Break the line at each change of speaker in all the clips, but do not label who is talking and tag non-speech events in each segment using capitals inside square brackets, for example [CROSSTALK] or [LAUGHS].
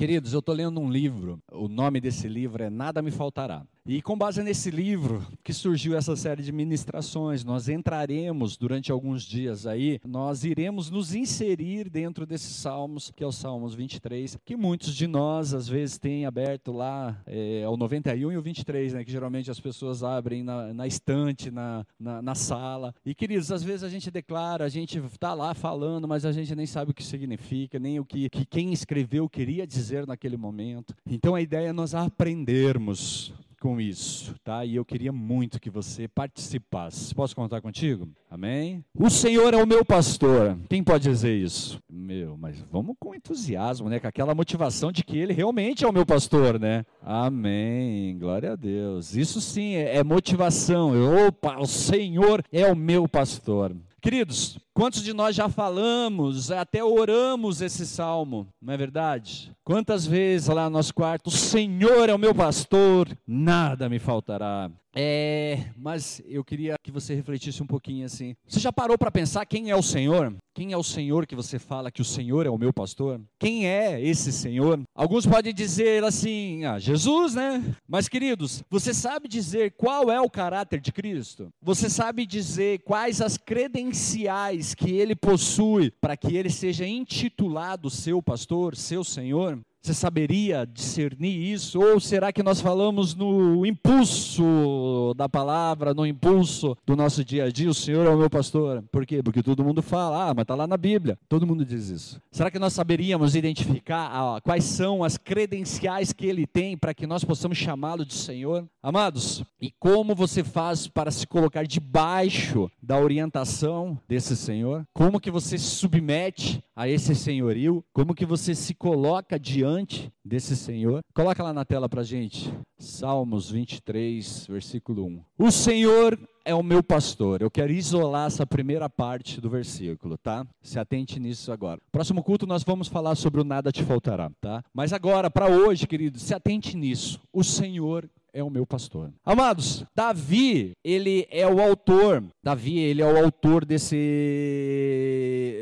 Queridos, eu estou lendo um livro, o nome desse livro é Nada Me Faltará. E com base nesse livro que surgiu essa série de ministrações, nós entraremos durante alguns dias aí, nós iremos nos inserir dentro desses salmos, que é o Salmos 23, que muitos de nós às vezes têm aberto lá, é, o 91 e o 23, né, que geralmente as pessoas abrem na, na estante, na, na, na, sala. E queridos, às vezes a gente declara, a gente está lá falando, mas a gente nem sabe o que significa, nem o que, que quem escreveu queria dizer naquele momento. Então a ideia é nós aprendermos com isso, tá? E eu queria muito que você participasse. Posso contar contigo? Amém? O Senhor é o meu pastor. Quem pode dizer isso? Meu, mas vamos com entusiasmo, né? Com aquela motivação de que ele realmente é o meu pastor, né? Amém. Glória a Deus. Isso sim é, é motivação. Opa, o Senhor é o meu pastor. Queridos, quantos de nós já falamos, até oramos esse salmo, não é verdade? Quantas vezes lá no nosso quarto, o Senhor é o meu pastor, nada me faltará. É, mas eu queria que você refletisse um pouquinho assim. Você já parou para pensar quem é o Senhor? Quem é o Senhor que você fala que o Senhor é o meu pastor? Quem é esse Senhor? Alguns podem dizer assim, ah, Jesus, né? Mas queridos, você sabe dizer qual é o caráter de Cristo? Você sabe dizer quais as credenciais que ele possui para que ele seja intitulado seu pastor, seu Senhor? Você saberia discernir isso? Ou será que nós falamos no impulso da palavra, no impulso do nosso dia a dia? O Senhor é o meu pastor. Por quê? Porque todo mundo fala, ah, mas está lá na Bíblia. Todo mundo diz isso. Será que nós saberíamos identificar ah, quais são as credenciais que ele tem para que nós possamos chamá-lo de Senhor? Amados, e como você faz para se colocar debaixo da orientação desse Senhor? Como que você se submete a esse senhorio? Como que você se coloca diante desse Senhor. Coloca lá na tela para gente. Salmos 23, versículo 1. O Senhor é o meu pastor. Eu quero isolar essa primeira parte do versículo, tá? Se atente nisso agora. Próximo culto nós vamos falar sobre o nada te faltará, tá? Mas agora, para hoje, querido, se atente nisso. O Senhor é o meu pastor. Amados, Davi, ele é o autor, Davi, ele é o autor desse,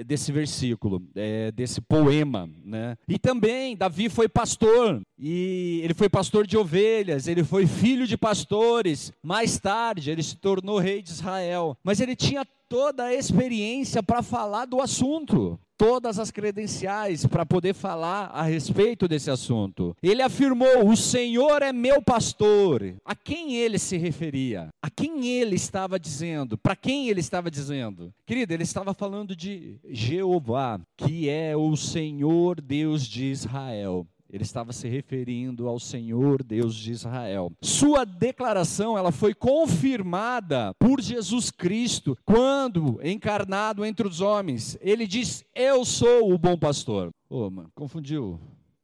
desse versículo, é, desse poema, né? E também, Davi foi pastor, e ele foi pastor de ovelhas, ele foi filho de pastores, mais tarde ele se tornou rei de Israel, mas ele tinha toda a experiência para falar do assunto todas as credenciais para poder falar a respeito desse assunto. Ele afirmou: O Senhor é meu pastor. A quem ele se referia? A quem ele estava dizendo? Para quem ele estava dizendo? Querido, ele estava falando de Jeová, que é o Senhor Deus de Israel. Ele estava se referindo ao Senhor Deus de Israel. Sua declaração, ela foi confirmada por Jesus Cristo quando encarnado entre os homens. Ele diz: "Eu sou o bom pastor". Ô, oh, mano, confundiu.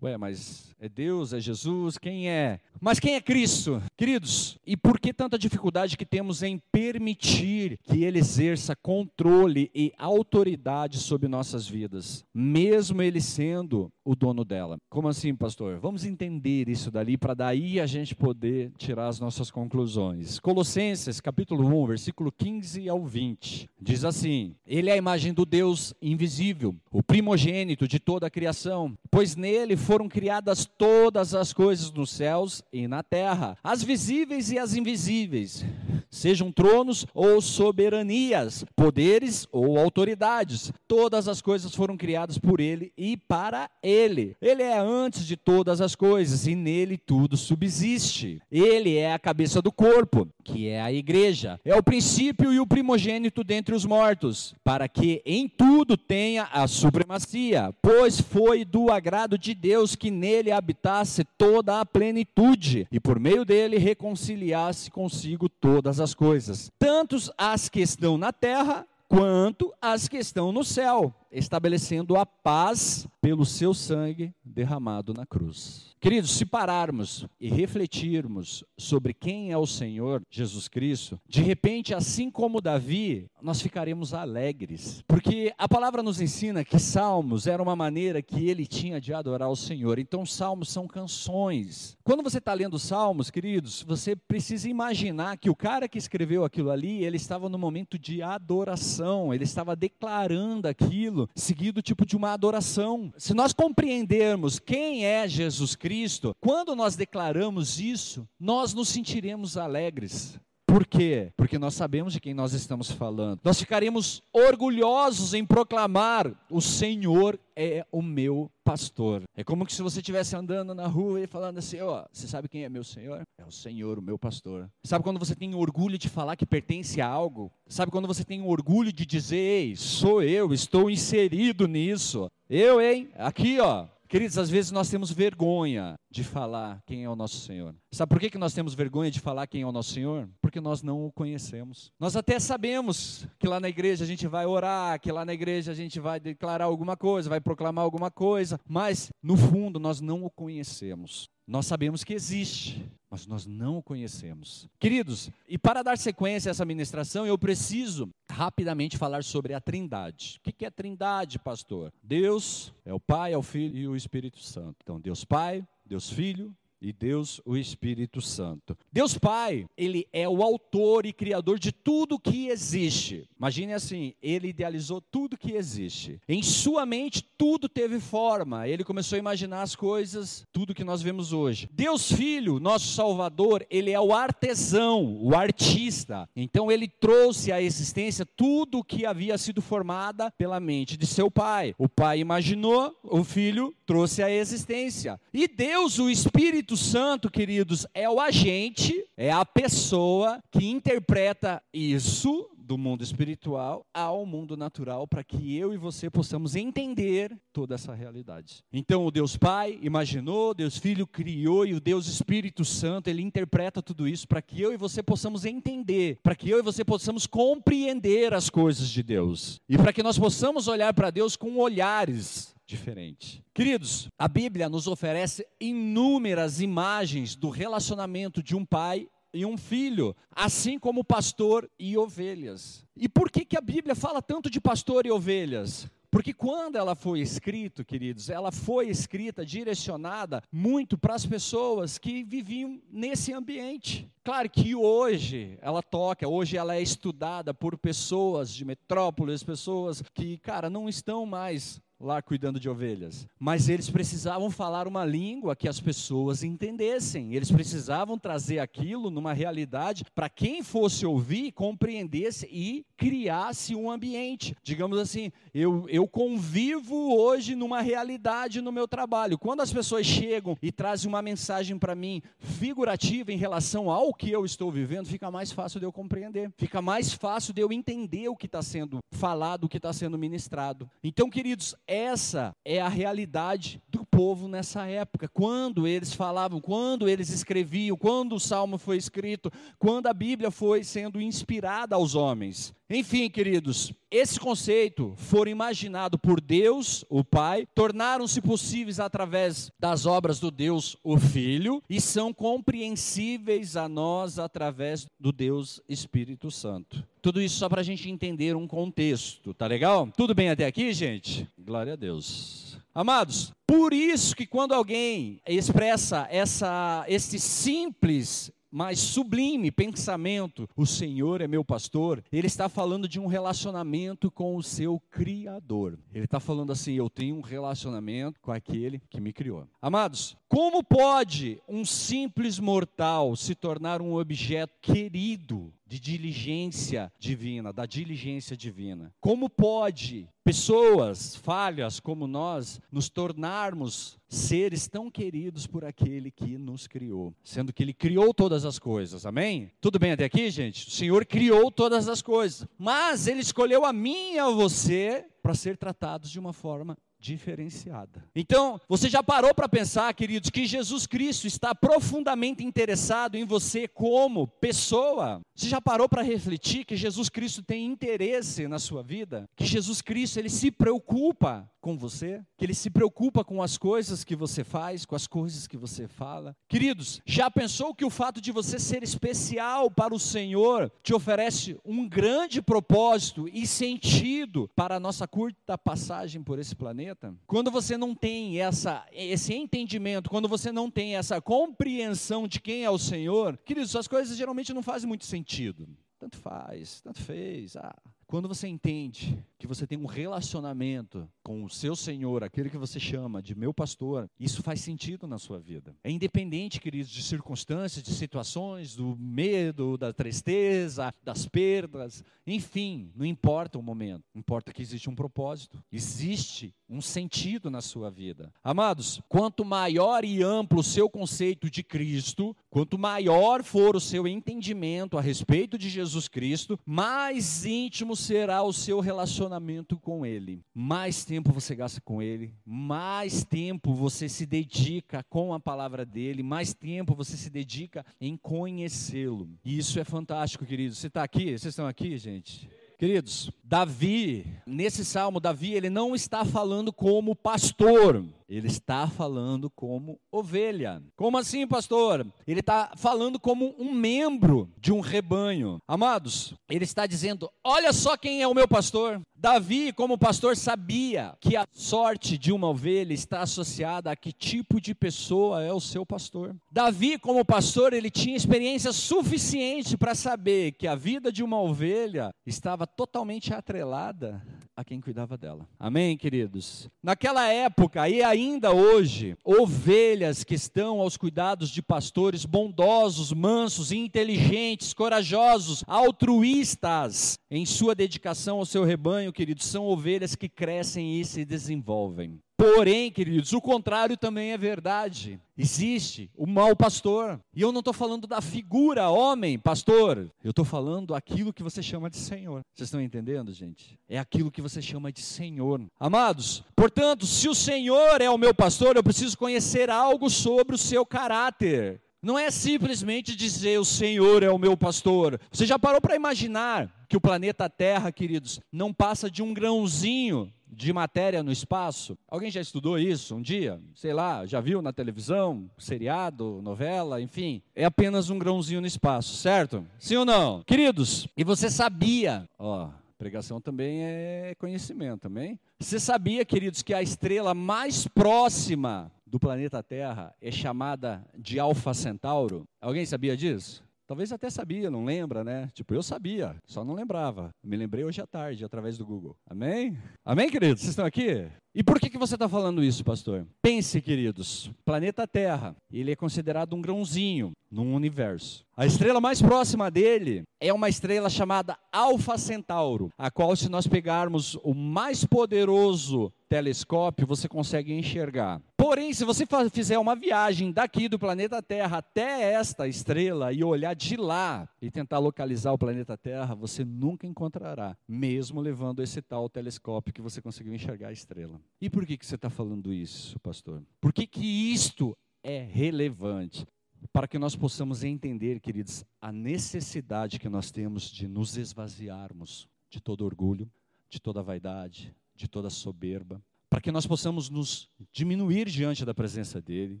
Ué, mas é Deus, é Jesus, quem é? Mas quem é Cristo? Queridos, e por que tanta dificuldade que temos em permitir que Ele exerça controle e autoridade sobre nossas vidas, mesmo Ele sendo o dono dela? Como assim, pastor? Vamos entender isso dali para daí a gente poder tirar as nossas conclusões. Colossenses, capítulo 1, versículo 15 ao 20, diz assim: Ele é a imagem do Deus invisível, o primogênito de toda a criação, pois nele foram criadas todas as coisas nos céus e na terra, as visíveis e as invisíveis, sejam tronos ou soberanias, poderes ou autoridades. Todas as coisas foram criadas por ele e para ele. Ele é antes de todas as coisas e nele tudo subsiste. Ele é a cabeça do corpo, que é a igreja. É o princípio e o primogênito dentre os mortos, para que em tudo tenha a supremacia, pois foi do agrado de Deus que nele habitasse toda a plenitude e por meio dele reconciliasse consigo todas as coisas, tanto as que estão na terra quanto as que estão no céu, estabelecendo a paz pelo seu sangue derramado na cruz. Queridos, se pararmos e refletirmos sobre quem é o Senhor Jesus Cristo, de repente, assim como Davi, nós ficaremos alegres, porque a palavra nos ensina que salmos era uma maneira que ele tinha de adorar o Senhor. Então, salmos são canções. Quando você está lendo salmos, queridos, você precisa imaginar que o cara que escreveu aquilo ali, ele estava no momento de adoração, ele estava declarando aquilo seguido tipo de uma adoração. Se nós compreendermos quem é Jesus Cristo, quando nós declaramos isso, nós nos sentiremos alegres. Por quê? Porque nós sabemos de quem nós estamos falando. Nós ficaremos orgulhosos em proclamar: o Senhor é o meu pastor. É como se você estivesse andando na rua e falando assim: ó, oh, você sabe quem é meu Senhor? É o Senhor, o meu pastor. Sabe quando você tem orgulho de falar que pertence a algo? Sabe quando você tem orgulho de dizer: ei, sou eu, estou inserido nisso? Eu, hein? Aqui, ó, Queridos, às vezes nós temos vergonha de falar quem é o nosso Senhor. Sabe por que, que nós temos vergonha de falar quem é o nosso Senhor? Porque nós não o conhecemos. Nós até sabemos que lá na igreja a gente vai orar, que lá na igreja a gente vai declarar alguma coisa, vai proclamar alguma coisa, mas no fundo nós não o conhecemos. Nós sabemos que existe, mas nós não o conhecemos. Queridos, e para dar sequência a essa ministração, eu preciso rapidamente falar sobre a Trindade. O que é Trindade, pastor? Deus é o Pai, é o Filho e o Espírito Santo. Então, Deus Pai, Deus Filho e Deus o Espírito Santo. Deus Pai, ele é o autor e criador de tudo que existe. Imagine assim, ele idealizou tudo que existe. Em sua mente tudo teve forma. Ele começou a imaginar as coisas, tudo que nós vemos hoje. Deus Filho, nosso Salvador, ele é o artesão, o artista. Então ele trouxe à existência tudo que havia sido formada pela mente de seu pai. O pai imaginou, o filho trouxe à existência. E Deus, o Espírito Espírito Santo, queridos, é o agente, é a pessoa que interpreta isso do mundo espiritual ao mundo natural para que eu e você possamos entender toda essa realidade. Então, o Deus Pai imaginou, Deus Filho criou e o Deus Espírito Santo, ele interpreta tudo isso para que eu e você possamos entender, para que eu e você possamos compreender as coisas de Deus e para que nós possamos olhar para Deus com olhares diferente. Queridos, a Bíblia nos oferece inúmeras imagens do relacionamento de um pai e um filho, assim como pastor e ovelhas. E por que, que a Bíblia fala tanto de pastor e ovelhas? Porque quando ela foi escrita, queridos, ela foi escrita direcionada muito para as pessoas que viviam nesse ambiente. Claro que hoje ela toca, hoje ela é estudada por pessoas de metrópoles, pessoas que, cara, não estão mais lá cuidando de ovelhas. Mas eles precisavam falar uma língua que as pessoas entendessem. Eles precisavam trazer aquilo numa realidade para quem fosse ouvir, compreendesse e criasse um ambiente. Digamos assim, eu, eu convivo hoje numa realidade no meu trabalho. Quando as pessoas chegam e trazem uma mensagem para mim figurativa em relação ao que eu estou vivendo, fica mais fácil de eu compreender. Fica mais fácil de eu entender o que está sendo falado, o que está sendo ministrado. Então, queridos, essa é a realidade do povo nessa época. Quando eles falavam, quando eles escreviam, quando o salmo foi escrito, quando a Bíblia foi sendo inspirada aos homens. Enfim, queridos, esse conceito foi imaginado por Deus, o Pai, tornaram-se possíveis através das obras do Deus, o Filho, e são compreensíveis a nós através do Deus Espírito Santo. Tudo isso só para a gente entender um contexto, tá legal? Tudo bem até aqui, gente? Glória a Deus. Amados, por isso que quando alguém expressa essa, esse simples mas sublime pensamento, o Senhor é meu pastor, ele está falando de um relacionamento com o seu Criador. Ele está falando assim: eu tenho um relacionamento com aquele que me criou. Amados, como pode um simples mortal se tornar um objeto querido de diligência divina, da diligência divina? Como pode pessoas falhas como nós nos tornarmos seres tão queridos por aquele que nos criou, sendo que ele criou todas as coisas, amém? Tudo bem até aqui, gente? O Senhor criou todas as coisas, mas ele escolheu a mim e a você para ser tratados de uma forma diferenciada. Então, você já parou para pensar, queridos, que Jesus Cristo está profundamente interessado em você como pessoa? Você já parou para refletir que Jesus Cristo tem interesse na sua vida? Que Jesus Cristo ele se preocupa com você, que ele se preocupa com as coisas que você faz, com as coisas que você fala. Queridos, já pensou que o fato de você ser especial para o Senhor te oferece um grande propósito e sentido para a nossa curta passagem por esse planeta? Quando você não tem essa, esse entendimento, quando você não tem essa compreensão de quem é o Senhor, queridos, as coisas geralmente não fazem muito sentido. Tanto faz, tanto fez. Ah, quando você entende que você tem um relacionamento com o seu Senhor, aquele que você chama de meu pastor, isso faz sentido na sua vida. É independente, queridos, de circunstâncias, de situações, do medo, da tristeza, das perdas, enfim, não importa o momento, importa que existe um propósito, existe um sentido na sua vida. Amados, quanto maior e amplo o seu conceito de Cristo, quanto maior for o seu entendimento a respeito de Jesus Cristo, mais íntimo será o seu relacionamento com Ele. Mais tempo você gasta com Ele, mais tempo você se dedica com a palavra dele, mais tempo você se dedica em conhecê-lo. E isso é fantástico, queridos. Você está aqui? Vocês estão aqui, gente? Queridos, Davi, nesse salmo, Davi, ele não está falando como pastor, ele está falando como ovelha. Como assim, pastor? Ele está falando como um membro de um rebanho. Amados, ele está dizendo: Olha só quem é o meu pastor. Davi, como pastor, sabia que a sorte de uma ovelha está associada a que tipo de pessoa é o seu pastor. Davi, como pastor, ele tinha experiência suficiente para saber que a vida de uma ovelha estava totalmente atrelada a quem cuidava dela. Amém, queridos? Naquela época e ainda hoje, ovelhas que estão aos cuidados de pastores bondosos, mansos, inteligentes, corajosos, altruístas em sua dedicação ao seu rebanho, queridos, são ovelhas que crescem e se desenvolvem. Porém, queridos, o contrário também é verdade. Existe o mau pastor. E eu não estou falando da figura homem, pastor. Eu estou falando aquilo que você chama de Senhor. Vocês estão entendendo, gente? É aquilo que você chama de Senhor. Amados, portanto, se o Senhor é o meu pastor, eu preciso conhecer algo sobre o seu caráter. Não é simplesmente dizer o Senhor é o meu pastor. Você já parou para imaginar que o planeta Terra, queridos, não passa de um grãozinho de matéria no espaço. Alguém já estudou isso um dia? Sei lá, já viu na televisão, seriado, novela, enfim. É apenas um grãozinho no espaço, certo? Sim ou não? Queridos, e você sabia, ó, pregação também é conhecimento, também. Você sabia, queridos, que a estrela mais próxima do planeta Terra é chamada de Alfa Centauro? Alguém sabia disso? Talvez até sabia, não lembra, né? Tipo, eu sabia, só não lembrava. Me lembrei hoje à tarde, através do Google. Amém? Amém, queridos? Vocês estão aqui? E por que, que você está falando isso, pastor? Pense, queridos, planeta Terra, ele é considerado um grãozinho no universo. A estrela mais próxima dele é uma estrela chamada Alfa Centauro, a qual, se nós pegarmos o mais poderoso telescópio, você consegue enxergar. Porém, se você fizer uma viagem daqui do planeta Terra até esta estrela e olhar de lá e tentar localizar o planeta Terra, você nunca encontrará, mesmo levando esse tal telescópio que você conseguiu enxergar a estrela. E por que, que você está falando isso, pastor? Por que, que isto é relevante? Para que nós possamos entender, queridos, a necessidade que nós temos de nos esvaziarmos de todo orgulho, de toda vaidade, de toda soberba, para que nós possamos nos diminuir diante da presença dele,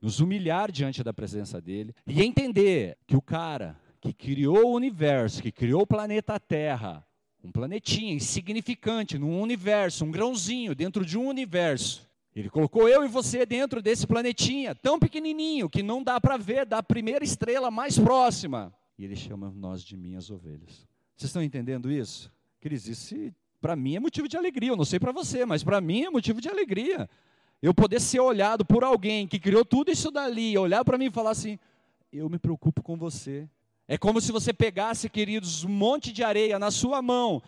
nos humilhar diante da presença dele e entender que o cara que criou o universo, que criou o planeta Terra, um planetinha insignificante num universo, um grãozinho dentro de um universo. Ele colocou eu e você dentro desse planetinha, tão pequenininho que não dá para ver da primeira estrela mais próxima. E ele chama nós de minhas ovelhas. Vocês estão entendendo isso? Queridos, isso para mim é motivo de alegria. Eu não sei para você, mas para mim é motivo de alegria. Eu poder ser olhado por alguém que criou tudo isso dali, olhar para mim e falar assim: eu me preocupo com você. É como se você pegasse, queridos, um monte de areia na sua mão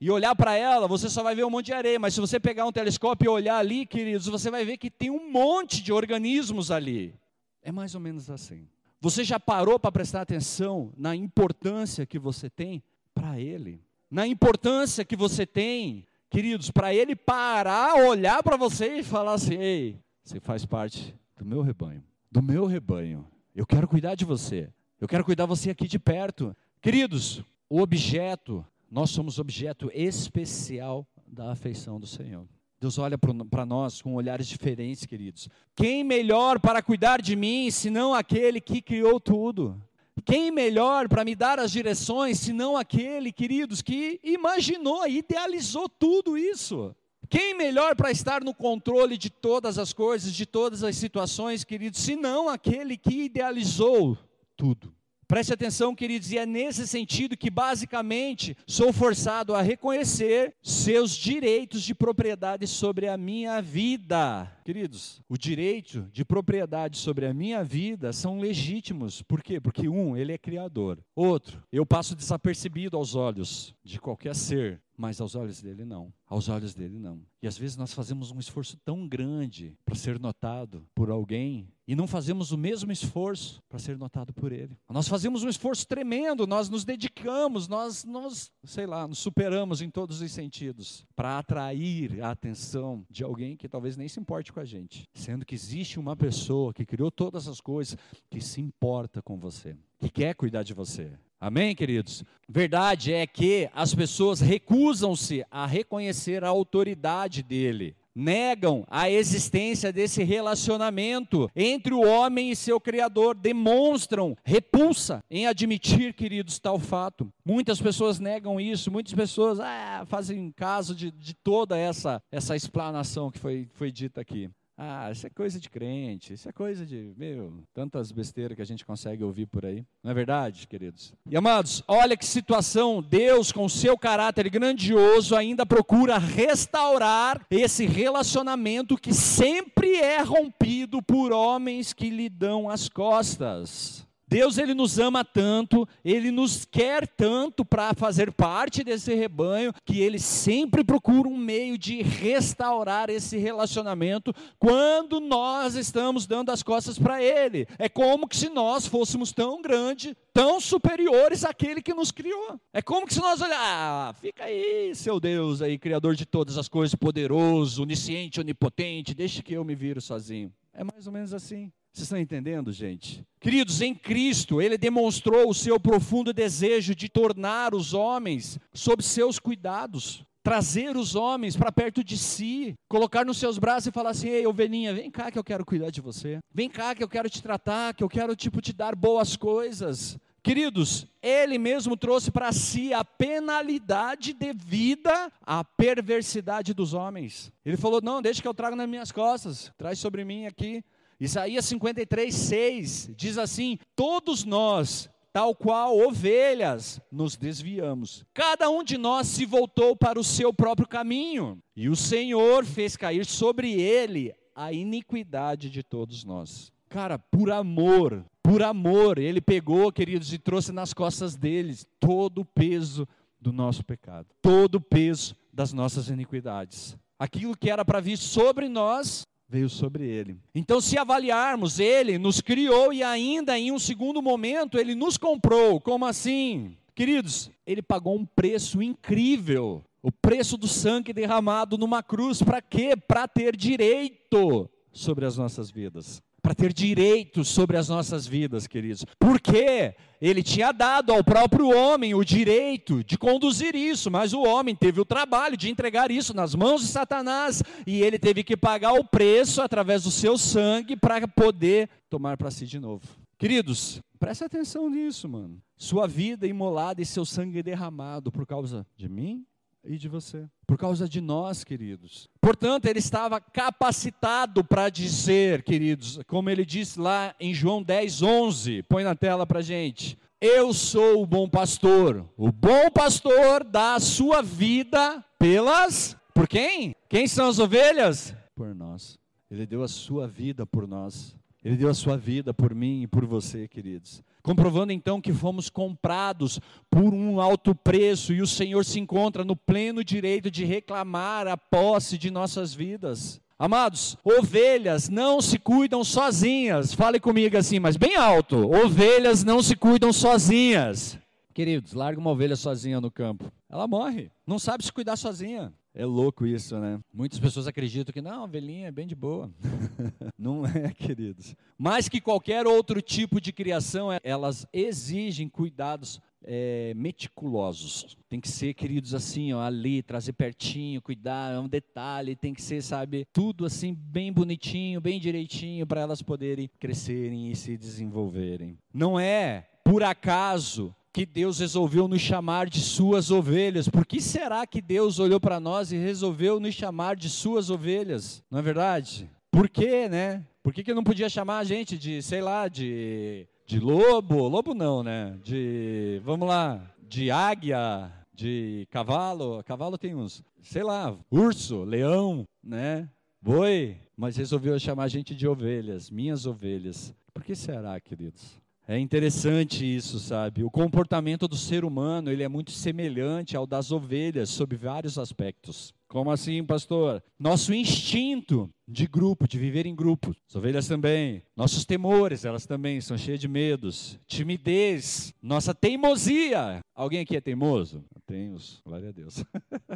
e olhar para ela, você só vai ver um monte de areia, mas se você pegar um telescópio e olhar ali, queridos, você vai ver que tem um monte de organismos ali. É mais ou menos assim. Você já parou para prestar atenção na importância que você tem para ele? Na importância que você tem, queridos, para ele parar, olhar para você e falar assim: ei, você faz parte do meu rebanho, do meu rebanho. Eu quero cuidar de você. Eu quero cuidar você aqui de perto. Queridos, o objeto, nós somos objeto especial da afeição do Senhor. Deus olha para nós com olhares diferentes, queridos. Quem melhor para cuidar de mim senão aquele que criou tudo? Quem melhor para me dar as direções senão aquele, queridos, que imaginou, idealizou tudo isso? Quem melhor para estar no controle de todas as coisas, de todas as situações, queridos, senão aquele que idealizou tudo? Preste atenção, queridos, e é nesse sentido que basicamente sou forçado a reconhecer seus direitos de propriedade sobre a minha vida. Queridos, o direito de propriedade sobre a minha vida são legítimos. Por quê? Porque um, ele é criador. Outro, eu passo desapercebido aos olhos de qualquer ser mas aos olhos dele não. Aos olhos dele não. E às vezes nós fazemos um esforço tão grande para ser notado por alguém e não fazemos o mesmo esforço para ser notado por ele. Nós fazemos um esforço tremendo, nós nos dedicamos, nós, nós sei lá, nos superamos em todos os sentidos para atrair a atenção de alguém que talvez nem se importe com a gente, sendo que existe uma pessoa que criou todas as coisas que se importa com você, que quer cuidar de você. Amém, queridos? Verdade é que as pessoas recusam-se a reconhecer a autoridade dele. Negam a existência desse relacionamento entre o homem e seu Criador, demonstram repulsa em admitir, queridos, tal fato. Muitas pessoas negam isso, muitas pessoas ah, fazem caso de, de toda essa, essa explanação que foi, foi dita aqui. Ah, isso é coisa de crente, isso é coisa de, meu, tantas besteiras que a gente consegue ouvir por aí. Não é verdade, queridos? E amados, olha que situação, Deus com seu caráter grandioso ainda procura restaurar esse relacionamento que sempre é rompido por homens que lhe dão as costas. Deus ele nos ama tanto, ele nos quer tanto para fazer parte desse rebanho, que ele sempre procura um meio de restaurar esse relacionamento quando nós estamos dando as costas para ele. É como que se nós fôssemos tão grandes, tão superiores àquele que nos criou. É como que se nós olhar, ah, fica aí, seu Deus aí, criador de todas as coisas, poderoso, onisciente, onipotente, deixe que eu me viro sozinho. É mais ou menos assim. Vocês estão entendendo, gente? Queridos, em Cristo, Ele demonstrou o seu profundo desejo de tornar os homens sob seus cuidados, trazer os homens para perto de si, colocar nos seus braços e falar assim: Ei, ovelhinha, vem cá que eu quero cuidar de você, vem cá que eu quero te tratar, que eu quero tipo, te dar boas coisas. Queridos, ele mesmo trouxe para si a penalidade devida à perversidade dos homens. Ele falou: Não, deixa que eu trago nas minhas costas, traz sobre mim aqui. Isaías 53, 6 diz assim: Todos nós, tal qual ovelhas, nos desviamos. Cada um de nós se voltou para o seu próprio caminho, e o Senhor fez cair sobre ele a iniquidade de todos nós. Cara, por amor, por amor, ele pegou, queridos, e trouxe nas costas deles todo o peso do nosso pecado, todo o peso das nossas iniquidades. Aquilo que era para vir sobre nós, veio sobre ele. Então, se avaliarmos, ele nos criou e ainda em um segundo momento ele nos comprou. Como assim? Queridos, ele pagou um preço incrível. O preço do sangue derramado numa cruz, para quê? Para ter direito sobre as nossas vidas para ter direito sobre as nossas vidas, queridos. Porque ele tinha dado ao próprio homem o direito de conduzir isso, mas o homem teve o trabalho de entregar isso nas mãos de Satanás e ele teve que pagar o preço através do seu sangue para poder tomar para si de novo. Queridos, preste atenção nisso, mano. Sua vida imolada e seu sangue derramado por causa de mim e de você. Por causa de nós, queridos. Portanto, ele estava capacitado para dizer, queridos, como ele disse lá em João 10, 11. Põe na tela para gente. Eu sou o bom pastor. O bom pastor dá a sua vida pelas. Por quem? Quem são as ovelhas? Por nós. Ele deu a sua vida por nós. Ele deu a sua vida por mim e por você, queridos comprovando então que fomos comprados por um alto preço e o Senhor se encontra no pleno direito de reclamar a posse de nossas vidas. Amados, ovelhas não se cuidam sozinhas. Fale comigo assim, mas bem alto. Ovelhas não se cuidam sozinhas. Queridos, larga uma ovelha sozinha no campo. Ela morre. Não sabe se cuidar sozinha. É louco isso, né? Muitas pessoas acreditam que não, a ovelhinha é bem de boa. [LAUGHS] não é, queridos. Mais que qualquer outro tipo de criação, é, elas exigem cuidados é, meticulosos. Tem que ser, queridos, assim, ó, ali, trazer pertinho, cuidar, é um detalhe, tem que ser, sabe, tudo assim, bem bonitinho, bem direitinho, para elas poderem crescerem e se desenvolverem. Não é por acaso que Deus resolveu nos chamar de suas ovelhas. Por que será que Deus olhou para nós e resolveu nos chamar de suas ovelhas? Não é verdade? Por quê, né? Por que, que não podia chamar a gente de, sei lá, de de lobo, lobo não, né? De, vamos lá, de águia, de cavalo, cavalo tem uns, sei lá, urso, leão, né? Boi, mas resolveu chamar a gente de ovelhas, minhas ovelhas. Por que será, queridos? É interessante isso, sabe? O comportamento do ser humano, ele é muito semelhante ao das ovelhas sob vários aspectos. Como assim, pastor? Nosso instinto de grupo, de viver em grupo. As ovelhas também. Nossos temores, elas também são cheias de medos. Timidez, nossa teimosia. Alguém aqui é teimoso? Tenho, glória a Deus.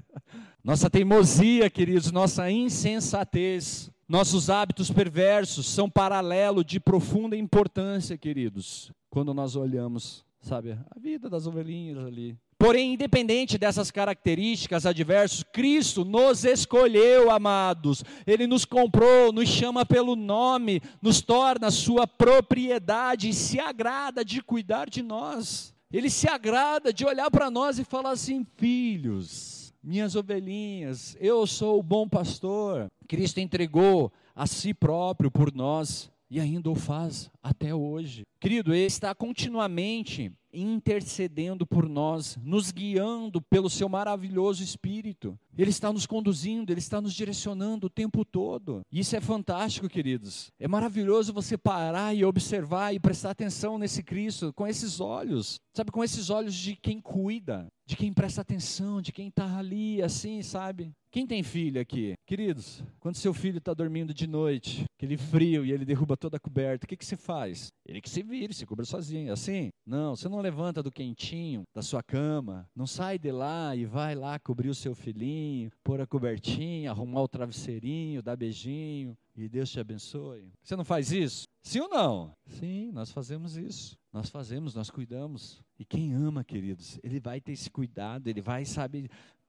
[LAUGHS] nossa teimosia, queridos, nossa insensatez. Nossos hábitos perversos são paralelo de profunda importância, queridos, quando nós olhamos, sabe, a vida das ovelhinhas ali. Porém, independente dessas características adversas, Cristo nos escolheu, amados. Ele nos comprou, nos chama pelo nome, nos torna sua propriedade e se agrada de cuidar de nós. Ele se agrada de olhar para nós e falar assim: filhos, minhas ovelhinhas, eu sou o bom pastor. Cristo entregou a si próprio por nós e ainda o faz até hoje. Querido, Ele está continuamente intercedendo por nós, nos guiando pelo seu maravilhoso Espírito. Ele está nos conduzindo, ele está nos direcionando o tempo todo. Isso é fantástico, queridos. É maravilhoso você parar e observar e prestar atenção nesse Cristo com esses olhos, sabe, com esses olhos de quem cuida, de quem presta atenção, de quem está ali, assim, sabe? Quem tem filho aqui? Queridos, quando seu filho está dormindo de noite, aquele frio e ele derruba toda a coberta, o que, que você faz? Ele que se vire, se cubra sozinho. Assim? Não, você não levanta do quentinho da sua cama, não sai de lá e vai lá cobrir o seu filhinho, pôr a cobertinha, arrumar o travesseirinho, dar beijinho e Deus te abençoe. Você não faz isso? Sim ou não? Sim, nós fazemos isso. Nós fazemos, nós cuidamos. E quem ama, queridos, ele vai ter esse cuidado, ele vai, sabe,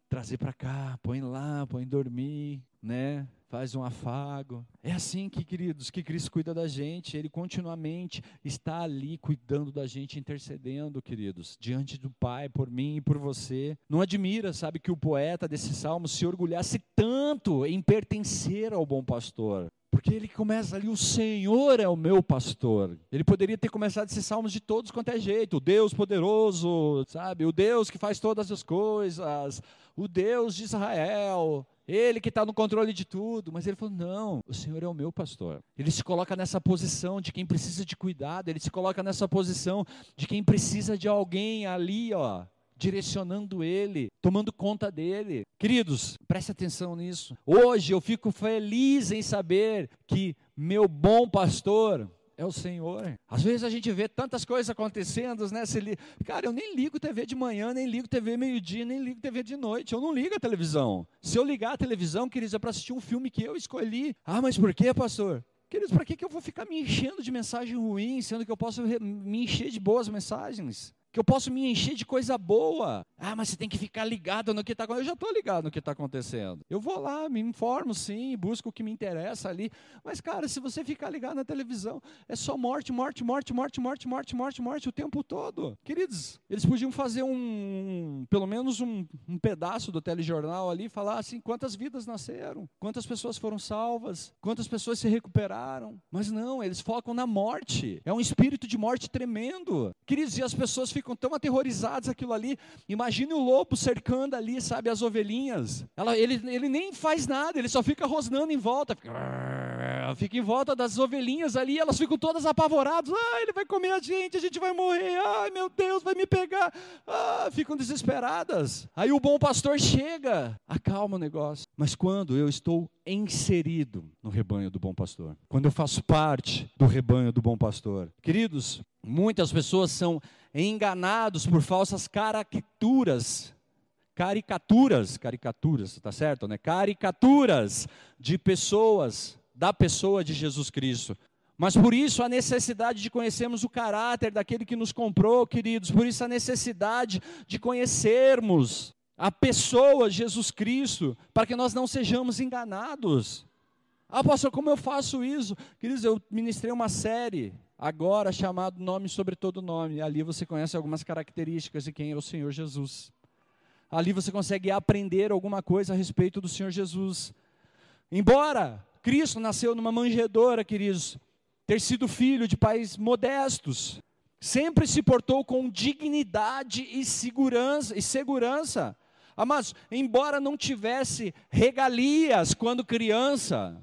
trazer para cá, põe lá, põe dormir, né? Faz um afago. É assim que, queridos, que Cristo cuida da gente. Ele continuamente está ali cuidando da gente, intercedendo, queridos, diante do Pai, por mim e por você. Não admira, sabe, que o poeta desse salmo se orgulhasse tanto em pertencer ao bom pastor. Porque ele começa ali, o Senhor é o meu pastor. Ele poderia ter começado esses salmos de todos quanto é jeito. O Deus poderoso, sabe? O Deus que faz todas as coisas. O Deus de Israel. Ele que está no controle de tudo. Mas ele falou: não, o Senhor é o meu pastor. Ele se coloca nessa posição de quem precisa de cuidado. Ele se coloca nessa posição de quem precisa de alguém ali, ó direcionando ele, tomando conta dele. Queridos, preste atenção nisso. Hoje eu fico feliz em saber que meu bom pastor é o Senhor. Às vezes a gente vê tantas coisas acontecendo, né? Li... Cara, eu nem ligo TV de manhã, nem ligo TV meio-dia, nem ligo TV de noite. Eu não ligo a televisão. Se eu ligar a televisão, queridos, é para assistir um filme que eu escolhi. Ah, mas por quê, pastor? Queridos, para que eu vou ficar me enchendo de mensagem ruim, sendo que eu posso me encher de boas mensagens? Que eu posso me encher de coisa boa. Ah, mas você tem que ficar ligado no que está acontecendo. Eu já estou ligado no que está acontecendo. Eu vou lá, me informo sim, busco o que me interessa ali. Mas, cara, se você ficar ligado na televisão, é só morte, morte, morte, morte, morte, morte, morte, morte o tempo todo. Queridos, eles podiam fazer um, pelo menos um, um pedaço do telejornal ali, falar assim, quantas vidas nasceram, quantas pessoas foram salvas, quantas pessoas se recuperaram. Mas não, eles focam na morte. É um espírito de morte tremendo. Queridos, e as pessoas ficam tão aterrorizados aquilo ali. Imagine o lobo cercando ali, sabe, as ovelhinhas. Ela, ele, ele nem faz nada, ele só fica rosnando em volta. Fica, fica em volta das ovelhinhas ali, elas ficam todas apavoradas. Ah, ele vai comer a gente, a gente vai morrer. Ai, meu Deus, vai me pegar. Ah, ficam desesperadas. Aí o bom pastor chega, acalma o negócio. Mas quando eu estou inserido no rebanho do bom pastor, quando eu faço parte do rebanho do bom pastor, queridos, muitas pessoas são enganados por falsas caricaturas, caricaturas, caricaturas, tá certo, né? Caricaturas de pessoas, da pessoa de Jesus Cristo. Mas por isso a necessidade de conhecermos o caráter daquele que nos comprou, queridos, por isso a necessidade de conhecermos a pessoa Jesus Cristo, para que nós não sejamos enganados. Ah, pastor, como eu faço isso? Queridos, eu ministrei uma série agora chamado Nome sobre todo nome. Ali você conhece algumas características de quem é o Senhor Jesus. Ali você consegue aprender alguma coisa a respeito do Senhor Jesus. Embora Cristo nasceu numa manjedoura, queridos, ter sido filho de pais modestos, sempre se portou com dignidade e segurança, e segurança. Amados, embora não tivesse regalias quando criança,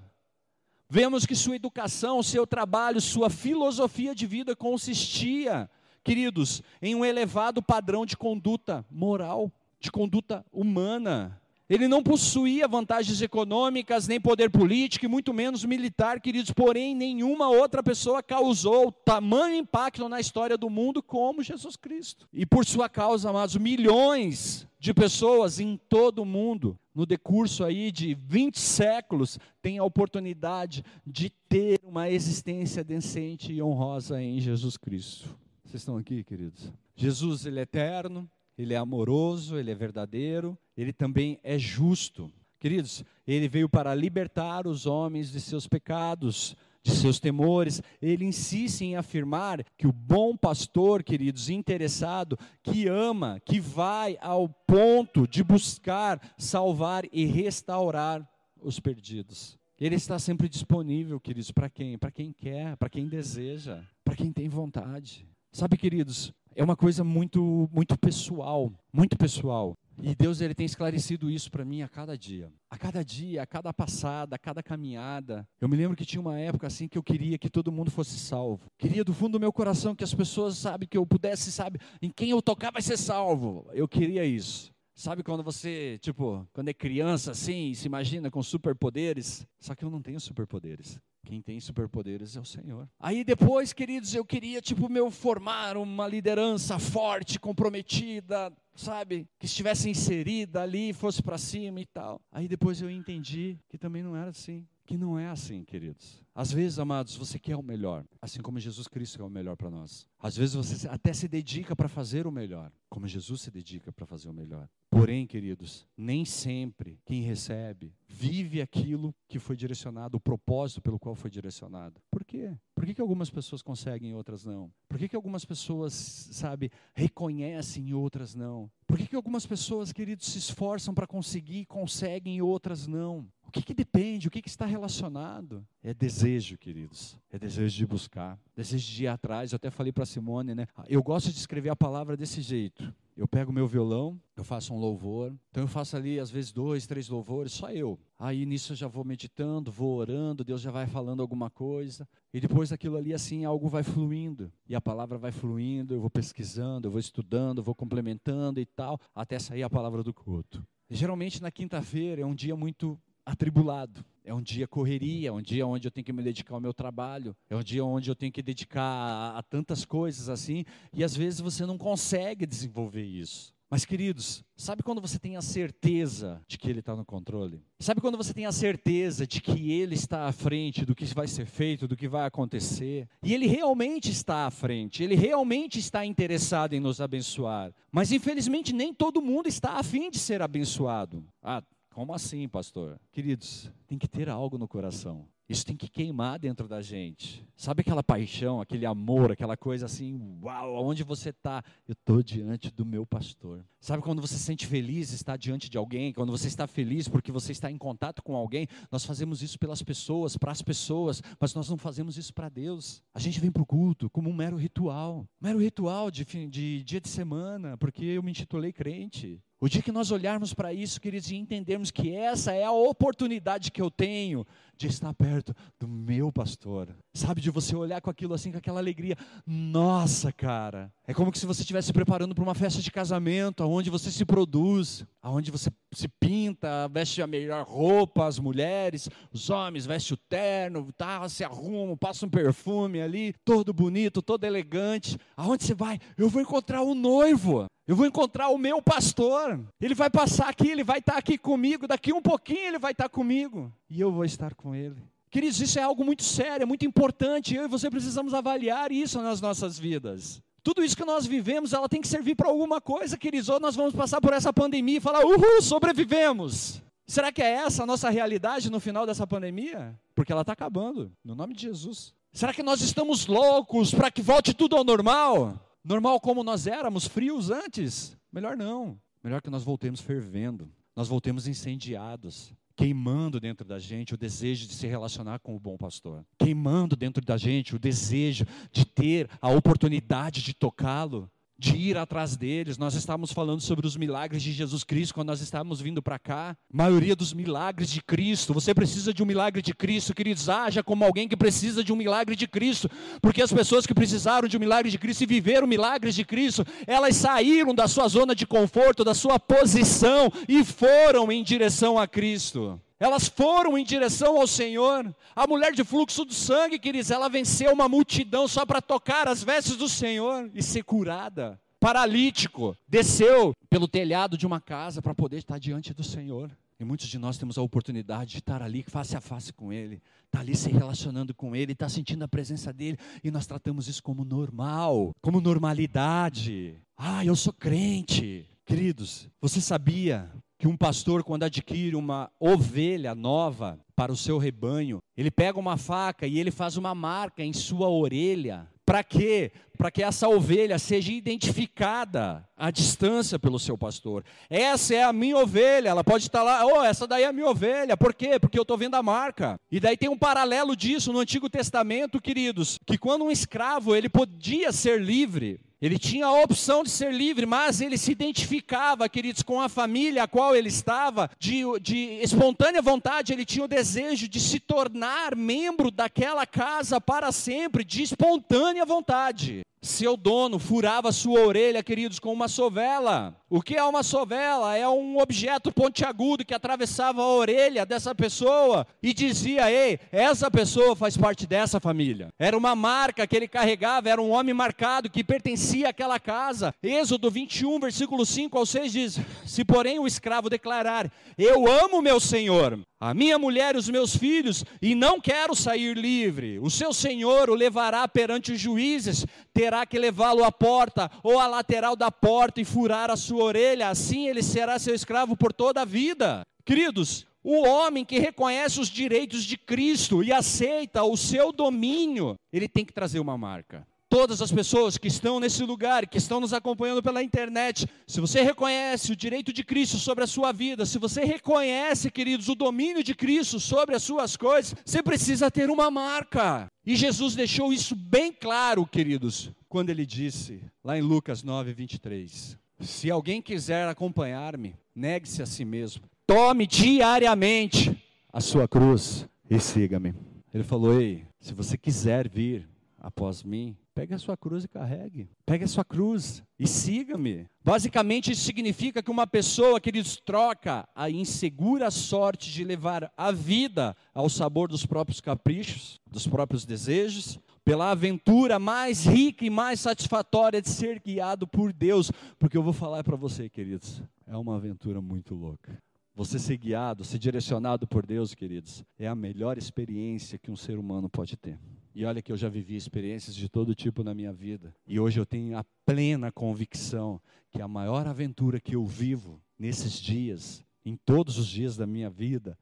vemos que sua educação, seu trabalho, sua filosofia de vida consistia, queridos, em um elevado padrão de conduta moral, de conduta humana. Ele não possuía vantagens econômicas, nem poder político, e muito menos militar, queridos, porém nenhuma outra pessoa causou tamanho impacto na história do mundo como Jesus Cristo. E por sua causa, amados, milhões de pessoas em todo o mundo, no decurso aí de 20 séculos, têm a oportunidade de ter uma existência decente e honrosa em Jesus Cristo. Vocês estão aqui, queridos? Jesus, ele é eterno, ele é amoroso, ele é verdadeiro, ele também é justo. Queridos, ele veio para libertar os homens de seus pecados, de seus temores. Ele insiste em afirmar que o bom pastor, queridos, interessado, que ama, que vai ao ponto de buscar salvar e restaurar os perdidos. Ele está sempre disponível, queridos, para quem? Para quem quer, para quem deseja, para quem tem vontade. Sabe, queridos, é uma coisa muito, muito pessoal, muito pessoal. E Deus ele tem esclarecido isso para mim a cada dia. A cada dia, a cada passada, a cada caminhada. Eu me lembro que tinha uma época assim que eu queria que todo mundo fosse salvo. Queria do fundo do meu coração que as pessoas, sabe, que eu pudesse, sabe, em quem eu tocar vai ser salvo. Eu queria isso. Sabe quando você, tipo, quando é criança assim, se imagina com superpoderes? Só que eu não tenho superpoderes. Quem tem superpoderes é o Senhor. Aí depois, queridos, eu queria, tipo, meu, formar uma liderança forte, comprometida, sabe? Que estivesse inserida ali, fosse para cima e tal. Aí depois eu entendi que também não era assim. Que não é assim, queridos. Às vezes, amados, você quer o melhor, assim como Jesus Cristo é o melhor para nós. Às vezes você até se dedica para fazer o melhor, como Jesus se dedica para fazer o melhor. Porém, queridos, nem sempre quem recebe vive aquilo que foi direcionado, o propósito pelo qual foi direcionado. Por quê? Por que, que algumas pessoas conseguem e outras não? Por que, que algumas pessoas, sabe, reconhecem e outras não? Por que, que algumas pessoas, queridos, se esforçam para conseguir e conseguem e outras não? Que, que depende? O que, que está relacionado? É desejo, queridos. É desejo de buscar, desejo de ir atrás. Eu até falei para Simone, né? Eu gosto de escrever a palavra desse jeito. Eu pego meu violão, eu faço um louvor. Então eu faço ali, às vezes, dois, três louvores, só eu. Aí nisso eu já vou meditando, vou orando, Deus já vai falando alguma coisa. E depois daquilo ali, assim, algo vai fluindo. E a palavra vai fluindo, eu vou pesquisando, eu vou estudando, eu vou complementando e tal, até sair a palavra do culto. Geralmente na quinta-feira é um dia muito atribulado. É um dia correria, é um dia onde eu tenho que me dedicar ao meu trabalho, é um dia onde eu tenho que dedicar a, a tantas coisas assim, e às vezes você não consegue desenvolver isso. Mas, queridos, sabe quando você tem a certeza de que Ele está no controle? Sabe quando você tem a certeza de que Ele está à frente do que vai ser feito, do que vai acontecer? E Ele realmente está à frente, Ele realmente está interessado em nos abençoar. Mas, infelizmente, nem todo mundo está afim de ser abençoado. Ah, como assim, pastor? Queridos, tem que ter algo no coração. Isso tem que queimar dentro da gente. Sabe aquela paixão, aquele amor, aquela coisa assim, uau, aonde você está? Eu estou diante do meu pastor. Sabe quando você se sente feliz estar diante de alguém? Quando você está feliz porque você está em contato com alguém? Nós fazemos isso pelas pessoas, para as pessoas, mas nós não fazemos isso para Deus. A gente vem para o culto como um mero ritual. Mero ritual de, de dia de semana, porque eu me intitulei crente. O dia que nós olharmos para isso, queridos, e entendermos que essa é a oportunidade que eu tenho de estar perto do meu pastor. Sabe, de você olhar com aquilo assim, com aquela alegria. Nossa, cara. É como se você estivesse se preparando para uma festa de casamento, onde você se produz, onde você se pinta, veste a melhor roupa, as mulheres, os homens vestem o terno, tá, se arrumam, passa um perfume ali, todo bonito, todo elegante. Aonde você vai? Eu vou encontrar o noivo. Eu vou encontrar o meu pastor. Ele vai passar aqui, ele vai estar aqui comigo. Daqui um pouquinho ele vai estar comigo. E eu vou estar com ele. Queridos, isso é algo muito sério, é muito importante. Eu e você precisamos avaliar isso nas nossas vidas. Tudo isso que nós vivemos, ela tem que servir para alguma coisa, queridos. Ou nós vamos passar por essa pandemia e falar, uhul, sobrevivemos. Será que é essa a nossa realidade no final dessa pandemia? Porque ela está acabando, no nome de Jesus. Será que nós estamos loucos para que volte tudo ao normal? Normal como nós éramos, frios antes? Melhor não. Melhor que nós voltemos fervendo, nós voltemos incendiados. queimando dentro da gente o desejo de se relacionar com o bom pastor, queimando dentro da gente o desejo de ter a oportunidade de tocá-lo, de ir atrás deles. Nós estávamos falando sobre os milagres de Jesus Cristo quando nós estávamos vindo para cá. Maioria dos milagres de Cristo. Você precisa de um milagre de Cristo, queridos. Haja como alguém que precisa de um milagre de Cristo. Porque as pessoas que precisaram de um milagre de Cristo e viveram milagres de Cristo, elas saíram da sua zona de conforto, da sua posição e foram em direção a Cristo. Elas foram em direção ao Senhor. A mulher de fluxo do sangue, queridos, ela venceu uma multidão só para tocar as vestes do Senhor e ser curada. Paralítico, desceu pelo telhado de uma casa para poder estar diante do Senhor. E muitos de nós temos a oportunidade de estar ali face a face com Ele, estar ali se relacionando com Ele, estar sentindo a presença dEle, e nós tratamos isso como normal, como normalidade. Ah, eu sou crente. Queridos, você sabia que um pastor, quando adquire uma ovelha nova para o seu rebanho, ele pega uma faca e ele faz uma marca em sua orelha. Para quê? Para que essa ovelha seja identificada à distância pelo seu pastor. Essa é a minha ovelha, ela pode estar lá, oh, essa daí é a minha ovelha. Por quê? Porque eu estou vendo a marca. E daí tem um paralelo disso no Antigo Testamento, queridos, que quando um escravo ele podia ser livre, ele tinha a opção de ser livre, mas ele se identificava, queridos, com a família a qual ele estava, de, de, espontânea vontade, ele tinha o desejo de se tornar membro daquela casa para sempre, de espontânea vontade. Seu dono furava sua orelha, queridos, com uma sovela. O que é uma sovela? É um objeto pontiagudo que atravessava a orelha dessa pessoa e dizia: Ei, essa pessoa faz parte dessa família. Era uma marca que ele carregava, era um homem marcado que pertencia àquela casa. Êxodo 21, versículo 5 ao 6 diz: Se porém o escravo declarar: Eu amo meu senhor, a minha mulher e os meus filhos, e não quero sair livre. O seu senhor o levará perante os juízes, terá que levá-lo à porta ou à lateral da porta e furar a sua orelha, assim ele será seu escravo por toda a vida. Queridos, o homem que reconhece os direitos de Cristo e aceita o seu domínio, ele tem que trazer uma marca todas as pessoas que estão nesse lugar, que estão nos acompanhando pela internet, se você reconhece o direito de Cristo sobre a sua vida, se você reconhece, queridos, o domínio de Cristo sobre as suas coisas, você precisa ter uma marca. E Jesus deixou isso bem claro, queridos, quando ele disse, lá em Lucas 9, 23: Se alguém quiser acompanhar-me, negue-se a si mesmo, tome diariamente a sua cruz e siga-me. Ele falou: Ei, se você quiser vir após mim, Pegue a sua cruz e carregue. Pegue a sua cruz e siga-me. Basicamente, isso significa que uma pessoa, que lhes troca a insegura sorte de levar a vida ao sabor dos próprios caprichos, dos próprios desejos, pela aventura mais rica e mais satisfatória de ser guiado por Deus. Porque eu vou falar para você, queridos, é uma aventura muito louca. Você ser guiado, ser direcionado por Deus, queridos, é a melhor experiência que um ser humano pode ter. E olha que eu já vivi experiências de todo tipo na minha vida. E hoje eu tenho a plena convicção que a maior aventura que eu vivo nesses dias, em todos os dias da minha vida,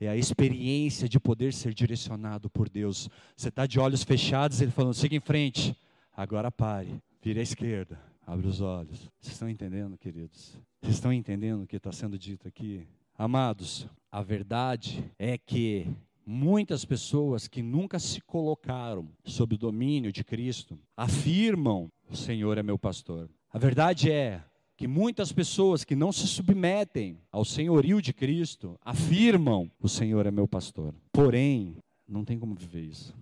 é a experiência de poder ser direcionado por Deus. Você está de olhos fechados, ele falando: siga em frente, agora pare, vire à esquerda, abre os olhos. Vocês estão entendendo, queridos? Vocês estão entendendo o que está sendo dito aqui? Amados, a verdade é que Muitas pessoas que nunca se colocaram sob o domínio de Cristo afirmam: O Senhor é meu pastor. A verdade é que muitas pessoas que não se submetem ao senhorio de Cristo afirmam: O Senhor é meu pastor. Porém, não tem como viver isso.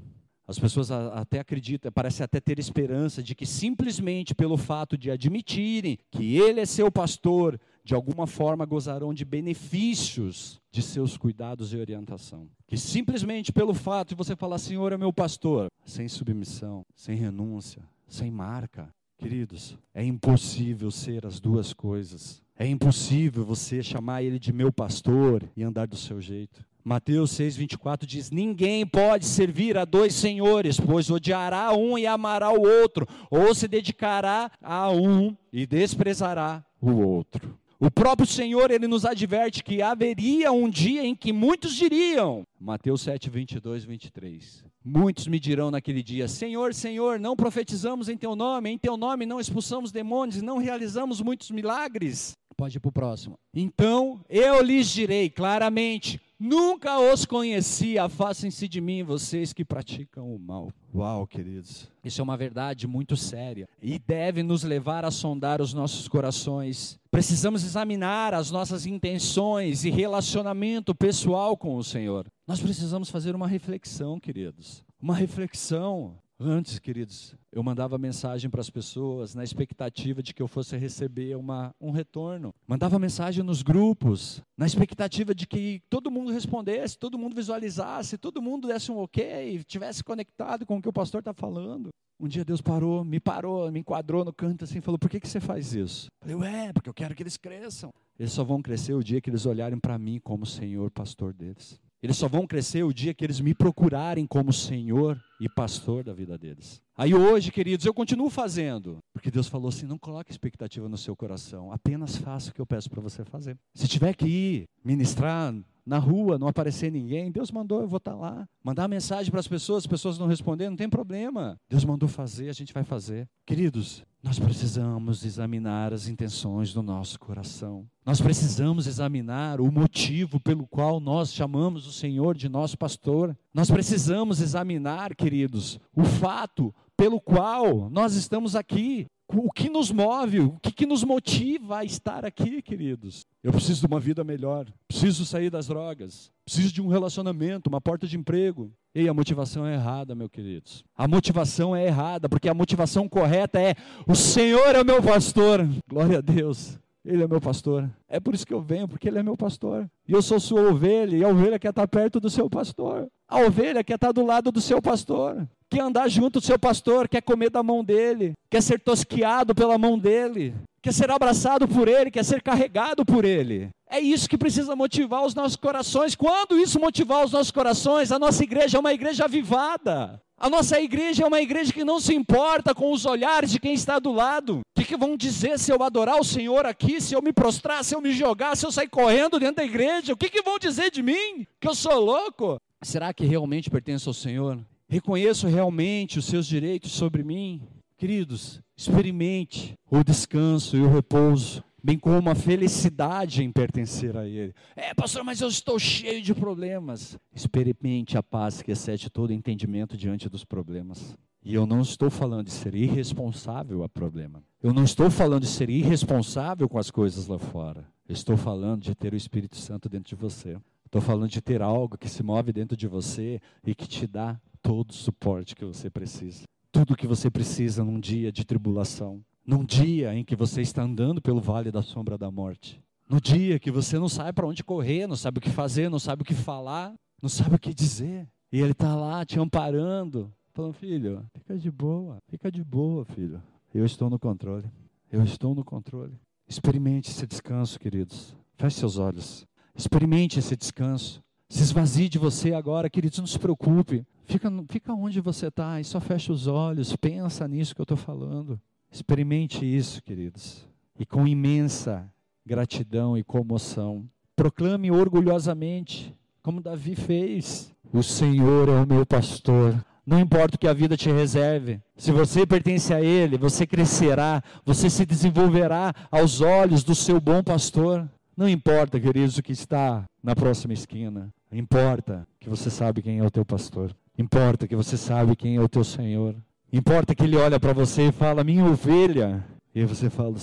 As pessoas até acreditam, parecem até ter esperança de que simplesmente pelo fato de admitirem que Ele é seu pastor, de alguma forma gozarão de benefícios de seus cuidados e orientação. Que simplesmente pelo fato de você falar, Senhor é meu pastor, sem submissão, sem renúncia, sem marca, queridos, é impossível ser as duas coisas. É impossível você chamar ele de meu pastor e andar do seu jeito. Mateus 6,24 diz: Ninguém pode servir a dois senhores, pois odiará um e amará o outro, ou se dedicará a um e desprezará o outro. O próprio Senhor, ele nos adverte que haveria um dia em que muitos diriam, Mateus 7, 22, 23. Muitos me dirão naquele dia: Senhor, Senhor, não profetizamos em teu nome, em teu nome não expulsamos demônios, não realizamos muitos milagres. Pode ir para o próximo. Então eu lhes direi claramente: Nunca os conheci, afastem-se de mim, vocês que praticam o mal. Uau, queridos. Isso é uma verdade muito séria e deve nos levar a sondar os nossos corações. Precisamos examinar as nossas intenções e relacionamento pessoal com o Senhor. Nós precisamos fazer uma reflexão, queridos. Uma reflexão. Antes, queridos, eu mandava mensagem para as pessoas na expectativa de que eu fosse receber uma, um retorno. Mandava mensagem nos grupos, na expectativa de que todo mundo respondesse, todo mundo visualizasse, todo mundo desse um ok, tivesse conectado com o que o pastor está falando. Um dia Deus parou, me parou, me enquadrou no canto assim falou: Por que, que você faz isso? Eu falei: Ué, porque eu quero que eles cresçam. Eles só vão crescer o dia que eles olharem para mim como Senhor, pastor deles. Eles só vão crescer o dia que eles me procurarem como Senhor e pastor da vida deles. Aí hoje, queridos, eu continuo fazendo, porque Deus falou assim: não coloque expectativa no seu coração, apenas faça o que eu peço para você fazer. Se tiver que ir ministrar na rua, não aparecer ninguém, Deus mandou, eu vou estar tá lá. Mandar mensagem para as pessoas, as pessoas não responderem, não tem problema. Deus mandou fazer, a gente vai fazer. Queridos, nós precisamos examinar as intenções do nosso coração. Nós precisamos examinar o motivo pelo qual nós chamamos o Senhor de nosso pastor. Nós precisamos examinar, queridos, o fato pelo qual nós estamos aqui. O que nos move, o que, que nos motiva a estar aqui, queridos? Eu preciso de uma vida melhor, preciso sair das drogas, preciso de um relacionamento, uma porta de emprego. Ei, a motivação é errada, meus queridos. A motivação é errada, porque a motivação correta é: o Senhor é o meu pastor. Glória a Deus. Ele é meu pastor. É por isso que eu venho, porque ele é meu pastor. E eu sou sua ovelha, e a ovelha quer estar perto do seu pastor. A ovelha quer estar do lado do seu pastor quer andar junto do seu pastor, quer comer da mão dele, quer ser tosquiado pela mão dele, quer ser abraçado por ele, quer ser carregado por ele. É isso que precisa motivar os nossos corações. Quando isso motivar os nossos corações, a nossa igreja é uma igreja avivada. A nossa igreja é uma igreja que não se importa com os olhares de quem está do lado. O que, que, vão dizer se eu adorar o Senhor aqui, se eu me prostrar, se eu me jogar, se eu sair correndo dentro da igreja? O que, que vão dizer de mim? Que eu sou louco? Será que realmente pertence ao Senhor? Reconheço realmente os seus direitos sobre mim. Queridos, experimente o descanso e o repouso, bem como a felicidade em pertencer a Ele. É, pastor, mas eu estou cheio de problemas. Experimente a paz que excede todo entendimento diante dos problemas. E eu não estou falando de ser irresponsável a problema. Eu não estou falando de ser irresponsável com as coisas lá fora. Eu estou falando de ter o Espírito Santo dentro de você. Estou falando de ter algo que se move dentro de você e que te dá todo o suporte que você precisa. Tudo o que você precisa num dia de tribulação. Num dia em que você está andando pelo vale da sombra da morte. No dia que você não sabe para onde correr, não sabe o que fazer, não sabe o que falar, não sabe o que dizer. E Ele está lá te amparando, falando: Filho, fica de boa, fica de boa, filho. Eu estou no controle. Eu estou no controle. Experimente esse descanso, queridos. Feche seus olhos. Experimente esse descanso. Se esvazie de você agora, queridos, não se preocupe. Fica, fica onde você está e só fecha os olhos, pensa nisso que eu estou falando. Experimente isso, queridos. E com imensa gratidão e comoção, proclame orgulhosamente, como Davi fez: O Senhor é o meu pastor. Não importa o que a vida te reserve, se você pertence a Ele, você crescerá, você se desenvolverá aos olhos do seu bom pastor. Não importa, queridos, o que está na próxima esquina. Importa que você sabe quem é o teu pastor. Importa que você sabe quem é o teu Senhor. Importa que ele olha para você e fala: "Minha ovelha". E você fala: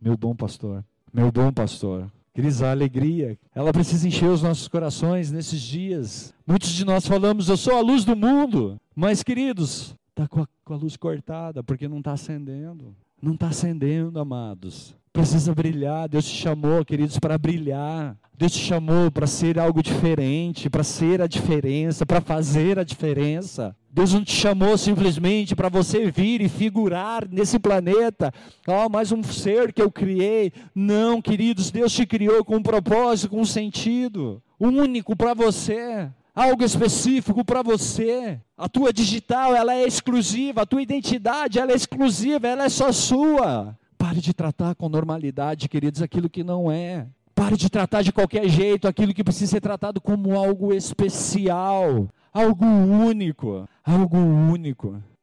"Meu bom pastor, meu bom pastor". Queridos, a alegria, ela precisa encher os nossos corações nesses dias. Muitos de nós falamos: "Eu sou a luz do mundo". Mas, queridos, está com, com a luz cortada porque não está acendendo. Não está acendendo, amados precisa brilhar. Deus te chamou, queridos, para brilhar. Deus te chamou para ser algo diferente, para ser a diferença, para fazer a diferença. Deus não te chamou simplesmente para você vir e figurar nesse planeta. Oh, mais um ser que eu criei. Não, queridos, Deus te criou com um propósito, com um sentido único para você algo específico para você. A tua digital, ela é exclusiva, a tua identidade, ela é exclusiva, ela é só sua. Pare de tratar com normalidade, queridos, aquilo que não é. Pare de tratar de qualquer jeito aquilo que precisa ser tratado como algo especial, algo único, algo único.